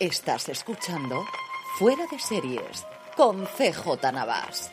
Estás escuchando Fuera de Series con CJ Navas.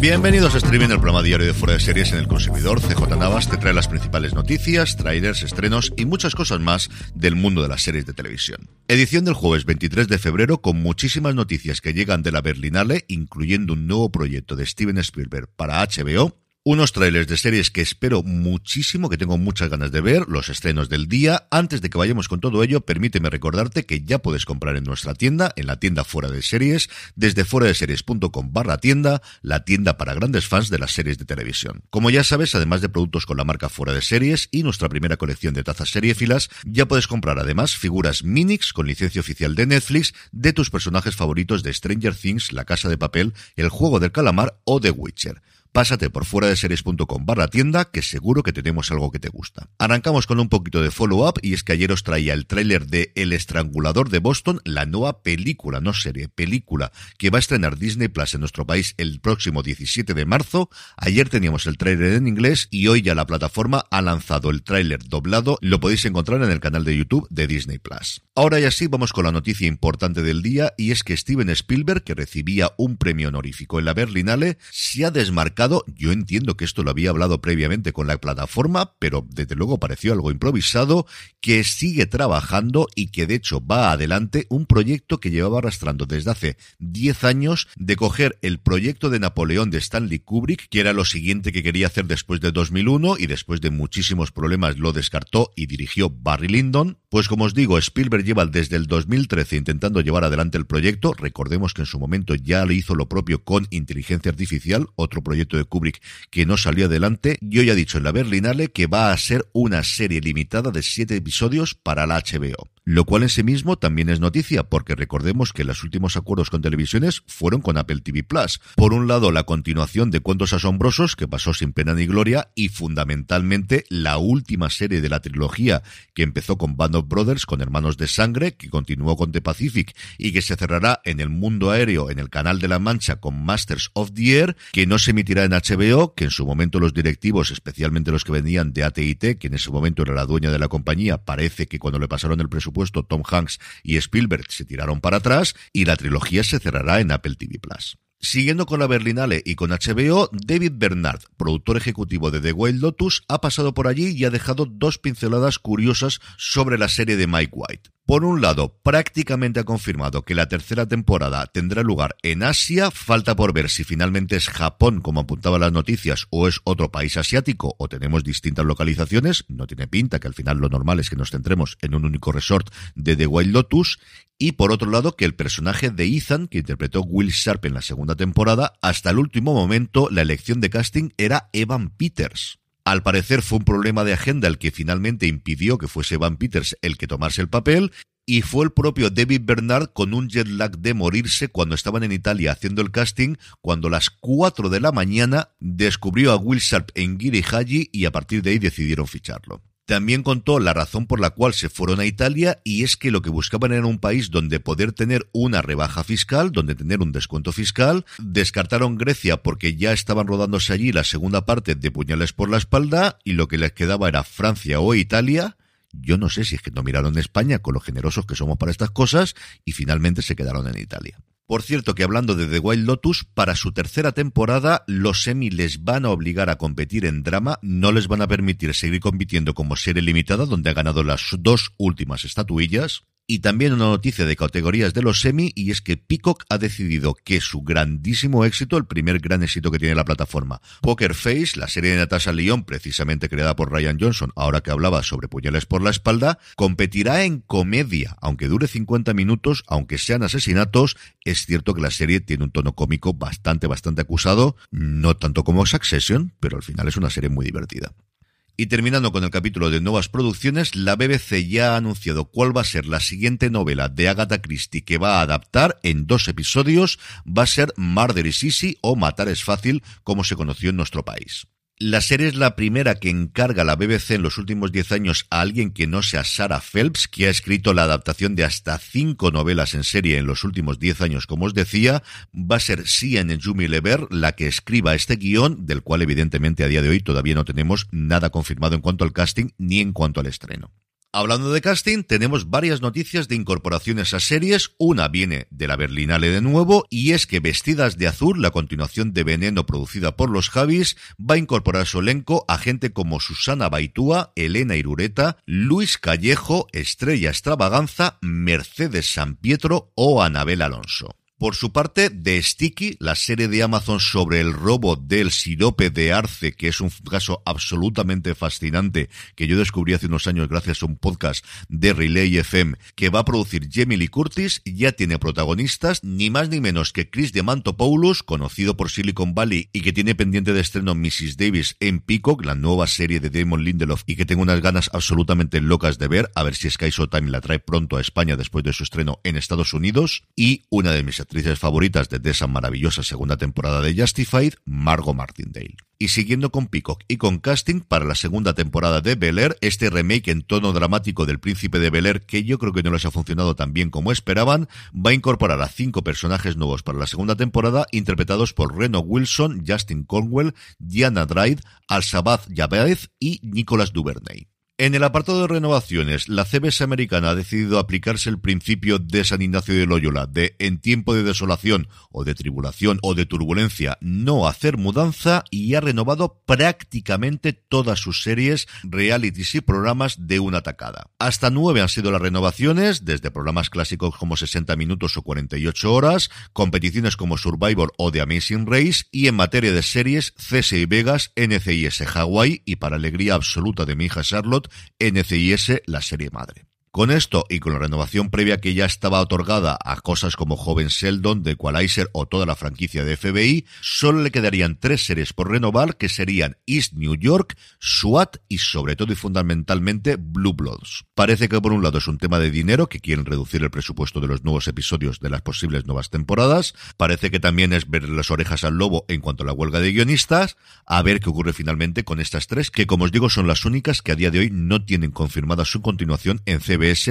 Bienvenidos a Streaming, el programa diario de Fuera de Series en el consumidor. CJ Navas te trae las principales noticias, trailers, estrenos y muchas cosas más del mundo de las series de televisión. Edición del jueves 23 de febrero con muchísimas noticias que llegan de la Berlinale, incluyendo un nuevo proyecto de Steven Spielberg para HBO, unos trailers de series que espero muchísimo, que tengo muchas ganas de ver, los estrenos del día. Antes de que vayamos con todo ello, permíteme recordarte que ya puedes comprar en nuestra tienda, en la tienda fuera de series, desde fuera de series.com barra tienda, la tienda para grandes fans de las series de televisión. Como ya sabes, además de productos con la marca fuera de series y nuestra primera colección de tazas seriefilas, ya puedes comprar además figuras Minix con licencia oficial de Netflix de tus personajes favoritos de Stranger Things, La Casa de Papel, El Juego del Calamar o The Witcher. Pásate por fuera de series.com barra tienda, que seguro que tenemos algo que te gusta. Arrancamos con un poquito de follow-up, y es que ayer os traía el tráiler de El Estrangulador de Boston, la nueva película, no serie, película, que va a estrenar Disney Plus en nuestro país el próximo 17 de marzo. Ayer teníamos el tráiler en inglés y hoy ya la plataforma ha lanzado el tráiler doblado. Lo podéis encontrar en el canal de YouTube de Disney Plus. Ahora ya sí, vamos con la noticia importante del día, y es que Steven Spielberg, que recibía un premio honorífico en la Berlinale, se ha desmarcado yo entiendo que esto lo había hablado previamente con la plataforma, pero desde luego pareció algo improvisado, que sigue trabajando y que de hecho va adelante un proyecto que llevaba arrastrando desde hace 10 años de coger el proyecto de Napoleón de Stanley Kubrick, que era lo siguiente que quería hacer después de 2001 y después de muchísimos problemas lo descartó y dirigió Barry Lyndon. Pues como os digo, Spielberg lleva desde el 2013 intentando llevar adelante el proyecto. Recordemos que en su momento ya le hizo lo propio con inteligencia artificial, otro proyecto de Kubrick que no salió adelante. Yo ya he dicho en la Berlinale que va a ser una serie limitada de siete episodios para la HBO lo cual en sí mismo también es noticia, porque recordemos que los últimos acuerdos con televisiones fueron con Apple TV Plus. Por un lado, la continuación de Cuentos Asombrosos, que pasó sin pena ni gloria, y fundamentalmente la última serie de la trilogía, que empezó con Band of Brothers, con Hermanos de Sangre, que continuó con The Pacific, y que se cerrará en el mundo aéreo, en el Canal de la Mancha, con Masters of the Air, que no se emitirá en HBO, que en su momento los directivos, especialmente los que venían de AT&T, que en ese momento era la dueña de la compañía, parece que cuando le pasaron el presupuesto puesto Tom Hanks y Spielberg se tiraron para atrás y la trilogía se cerrará en Apple TV Plus. Siguiendo con la Berlinale y con HBO, David Bernard, productor ejecutivo de The Wild Lotus, ha pasado por allí y ha dejado dos pinceladas curiosas sobre la serie de Mike White. Por un lado, prácticamente ha confirmado que la tercera temporada tendrá lugar en Asia. Falta por ver si finalmente es Japón, como apuntaban las noticias, o es otro país asiático, o tenemos distintas localizaciones. No tiene pinta que al final lo normal es que nos centremos en un único resort de The Wild Lotus. Y por otro lado, que el personaje de Ethan, que interpretó Will Sharp en la segunda temporada, hasta el último momento la elección de casting era Evan Peters. Al parecer fue un problema de agenda el que finalmente impidió que fuese Van Peters el que tomase el papel y fue el propio David Bernard con un jet lag de morirse cuando estaban en Italia haciendo el casting, cuando a las 4 de la mañana descubrió a Will Sharp en Giri Haji y a partir de ahí decidieron ficharlo. También contó la razón por la cual se fueron a Italia y es que lo que buscaban era un país donde poder tener una rebaja fiscal, donde tener un descuento fiscal. Descartaron Grecia porque ya estaban rodándose allí la segunda parte de Puñales por la espalda y lo que les quedaba era Francia o Italia. Yo no sé si es que no miraron España con lo generosos que somos para estas cosas y finalmente se quedaron en Italia. Por cierto que hablando de The Wild Lotus, para su tercera temporada los Emmy les van a obligar a competir en drama, no les van a permitir seguir compitiendo como serie limitada, donde ha ganado las dos últimas estatuillas. Y también una noticia de categorías de los semi, y es que Peacock ha decidido que su grandísimo éxito, el primer gran éxito que tiene la plataforma, Poker Face, la serie de Natasha Lyon, precisamente creada por Ryan Johnson, ahora que hablaba sobre puñales por la espalda, competirá en comedia, aunque dure 50 minutos, aunque sean asesinatos, es cierto que la serie tiene un tono cómico bastante, bastante acusado, no tanto como Succession, pero al final es una serie muy divertida. Y terminando con el capítulo de nuevas producciones, la BBC ya ha anunciado cuál va a ser la siguiente novela de Agatha Christie que va a adaptar en dos episodios. Va a ser Murder is Easy o Matar es Fácil, como se conoció en nuestro país. La serie es la primera que encarga la BBC en los últimos 10 años a alguien que no sea Sarah Phelps, que ha escrito la adaptación de hasta cinco novelas en serie en los últimos 10 años, como os decía. Va a ser Sian Jumi Lever la que escriba este guion, del cual evidentemente a día de hoy todavía no tenemos nada confirmado en cuanto al casting ni en cuanto al estreno. Hablando de casting, tenemos varias noticias de incorporaciones a series. Una viene de la Berlinale de nuevo, y es que Vestidas de Azul, la continuación de Veneno producida por los Javis, va a incorporar su elenco a gente como Susana Baitúa, Elena Irureta, Luis Callejo, Estrella Extravaganza, Mercedes San Pietro o Anabel Alonso. Por su parte, The Sticky, la serie de Amazon sobre el robo del sirope de arce, que es un caso absolutamente fascinante que yo descubrí hace unos años gracias a un podcast de Relay FM que va a producir Jamie Lee Curtis, ya tiene protagonistas, ni más ni menos que Chris Demantopoulos, conocido por Silicon Valley y que tiene pendiente de estreno Mrs. Davis en Peacock, la nueva serie de Damon Lindelof y que tengo unas ganas absolutamente locas de ver, a ver si Sky Showtime la trae pronto a España después de su estreno en Estados Unidos, y una de mis actrices favoritas de esa maravillosa segunda temporada de Justified, Margot Martindale. Y siguiendo con Peacock y con casting para la segunda temporada de Bel Air, este remake en tono dramático del Príncipe de Bel Air, que yo creo que no les ha funcionado tan bien como esperaban, va a incorporar a cinco personajes nuevos para la segunda temporada, interpretados por Reno Wilson, Justin Conwell, Diana Dryde, Al-Sabaz Yabez y Nicolas Duvernay. En el apartado de renovaciones, la CBS americana ha decidido aplicarse el principio de San Ignacio de Loyola de en tiempo de desolación o de tribulación o de turbulencia no hacer mudanza y ha renovado prácticamente todas sus series, realities y programas de una tacada. Hasta nueve han sido las renovaciones, desde programas clásicos como 60 minutos o 48 horas, competiciones como Survivor o The Amazing Race y en materia de series, CSI Vegas, NCIS Hawaii y para alegría absoluta de mi hija Charlotte, NCIS, la serie madre. Con esto y con la renovación previa que ya estaba otorgada a cosas como Joven Sheldon, The Equalizer o toda la franquicia de FBI, solo le quedarían tres series por renovar que serían East New York, SWAT y sobre todo y fundamentalmente Blue Bloods. Parece que por un lado es un tema de dinero, que quieren reducir el presupuesto de los nuevos episodios de las posibles nuevas temporadas. Parece que también es ver las orejas al lobo en cuanto a la huelga de guionistas. A ver qué ocurre finalmente con estas tres, que como os digo son las únicas que a día de hoy no tienen confirmada su continuación en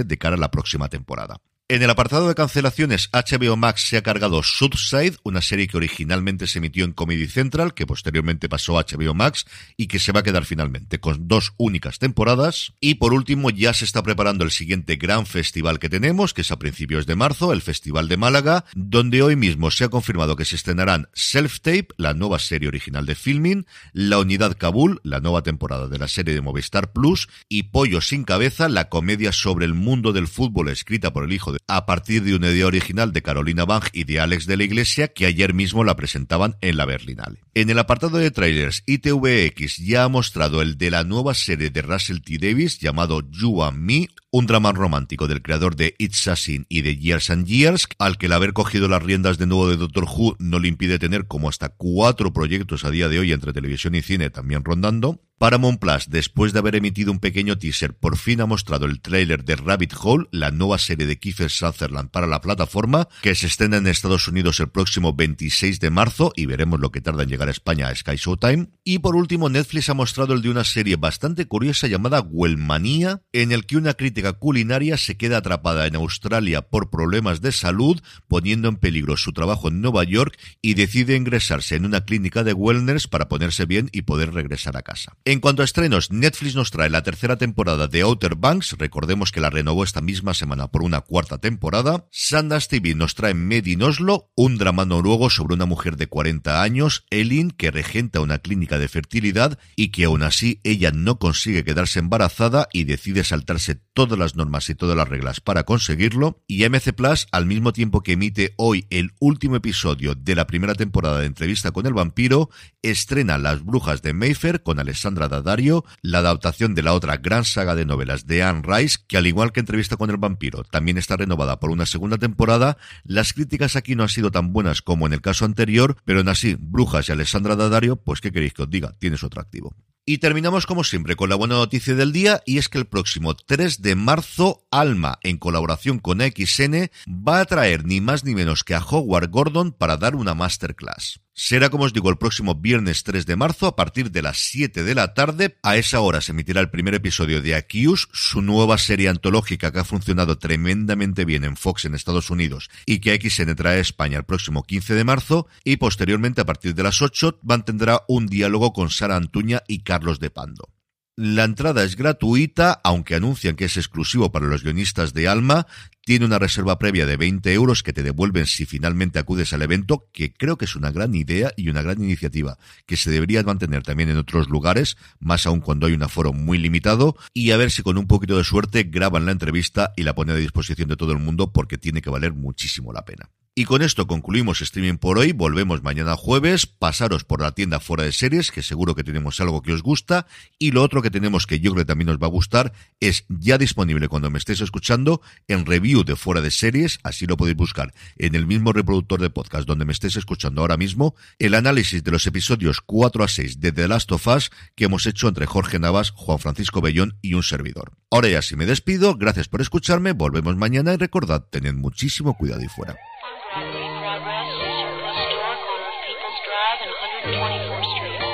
De cara a la próxima temporada. En el apartado de cancelaciones, HBO Max se ha cargado Subside, una serie que originalmente se emitió en Comedy Central, que posteriormente pasó a HBO Max y que se va a quedar finalmente con dos únicas temporadas. Y por último, ya se está preparando el siguiente gran festival que tenemos, que es a principios de marzo, el Festival de Málaga, donde hoy mismo se ha confirmado que se estrenarán Self Tape, la nueva serie original de filming, La Unidad Kabul, la nueva temporada de la serie de Movistar Plus, y Pollo sin cabeza, la comedia sobre el mundo del fútbol escrita por el hijo a partir de una idea original de Carolina Bang y de Alex de la Iglesia que ayer mismo la presentaban en la Berlinale. En el apartado de trailers, ITVX ya ha mostrado el de la nueva serie de Russell T. Davis llamado You and Me, un drama romántico del creador de It's a Sin y de Years and Years, al que el haber cogido las riendas de nuevo de Doctor Who no le impide tener como hasta cuatro proyectos a día de hoy entre televisión y cine también rondando. Paramount Plus, después de haber emitido un pequeño teaser, por fin ha mostrado el tráiler de Rabbit Hole, la nueva serie de Kiefer Sutherland para la plataforma, que se estrena en Estados Unidos el próximo 26 de marzo y veremos lo que tarda en llegar a España a Sky Showtime. Y por último, Netflix ha mostrado el de una serie bastante curiosa llamada Wellmanía, en el que una crítica culinaria se queda atrapada en Australia por problemas de salud, poniendo en peligro su trabajo en Nueva York y decide ingresarse en una clínica de wellness para ponerse bien y poder regresar a casa. En cuanto a estrenos, Netflix nos trae la tercera temporada de Outer Banks, recordemos que la renovó esta misma semana por una cuarta temporada. Sundance TV nos trae Made in Oslo, un drama noruego sobre una mujer de 40 años, Elin, que regenta una clínica de fertilidad y que aún así ella no consigue quedarse embarazada y decide saltarse todas las normas y todas las reglas para conseguirlo. Y MC Plus, al mismo tiempo que emite hoy el último episodio de la primera temporada de Entrevista con el Vampiro, estrena Las Brujas de Mayfair con Alessandra Daddario, la adaptación de la otra gran saga de novelas de Anne Rice, que al igual que Entrevista con el Vampiro, también está renovada por una segunda temporada. Las críticas aquí no han sido tan buenas como en el caso anterior, pero en así, Brujas y Alessandra Daddario, pues qué queréis que os diga, tienes otro activo. Y terminamos como siempre con la buena noticia del día y es que el próximo 3 de marzo Alma en colaboración con XN va a traer ni más ni menos que a Howard Gordon para dar una masterclass. Será, como os digo, el próximo viernes 3 de marzo a partir de las 7 de la tarde. A esa hora se emitirá el primer episodio de Accused, su nueva serie antológica que ha funcionado tremendamente bien en Fox en Estados Unidos y que XN trae a España el próximo 15 de marzo. Y posteriormente, a partir de las 8, mantendrá un diálogo con Sara Antuña y Carlos de Pando. La entrada es gratuita, aunque anuncian que es exclusivo para los guionistas de Alma. Tiene una reserva previa de 20 euros que te devuelven si finalmente acudes al evento, que creo que es una gran idea y una gran iniciativa que se debería mantener también en otros lugares, más aún cuando hay un aforo muy limitado, y a ver si con un poquito de suerte graban la entrevista y la ponen a disposición de todo el mundo porque tiene que valer muchísimo la pena. Y con esto concluimos streaming por hoy. Volvemos mañana jueves. Pasaros por la tienda fuera de series, que seguro que tenemos algo que os gusta. Y lo otro que tenemos que yo creo que también os va a gustar es ya disponible cuando me estéis escuchando en review de fuera de series. Así lo podéis buscar en el mismo reproductor de podcast donde me estéis escuchando ahora mismo. El análisis de los episodios 4 a 6 de The Last of Us que hemos hecho entre Jorge Navas, Juan Francisco Bellón y un servidor. Ahora ya sí me despido. Gracias por escucharme. Volvemos mañana y recordad, tened muchísimo cuidado y fuera. Brown Sushi Restaurant on People's Drive and 124th Street.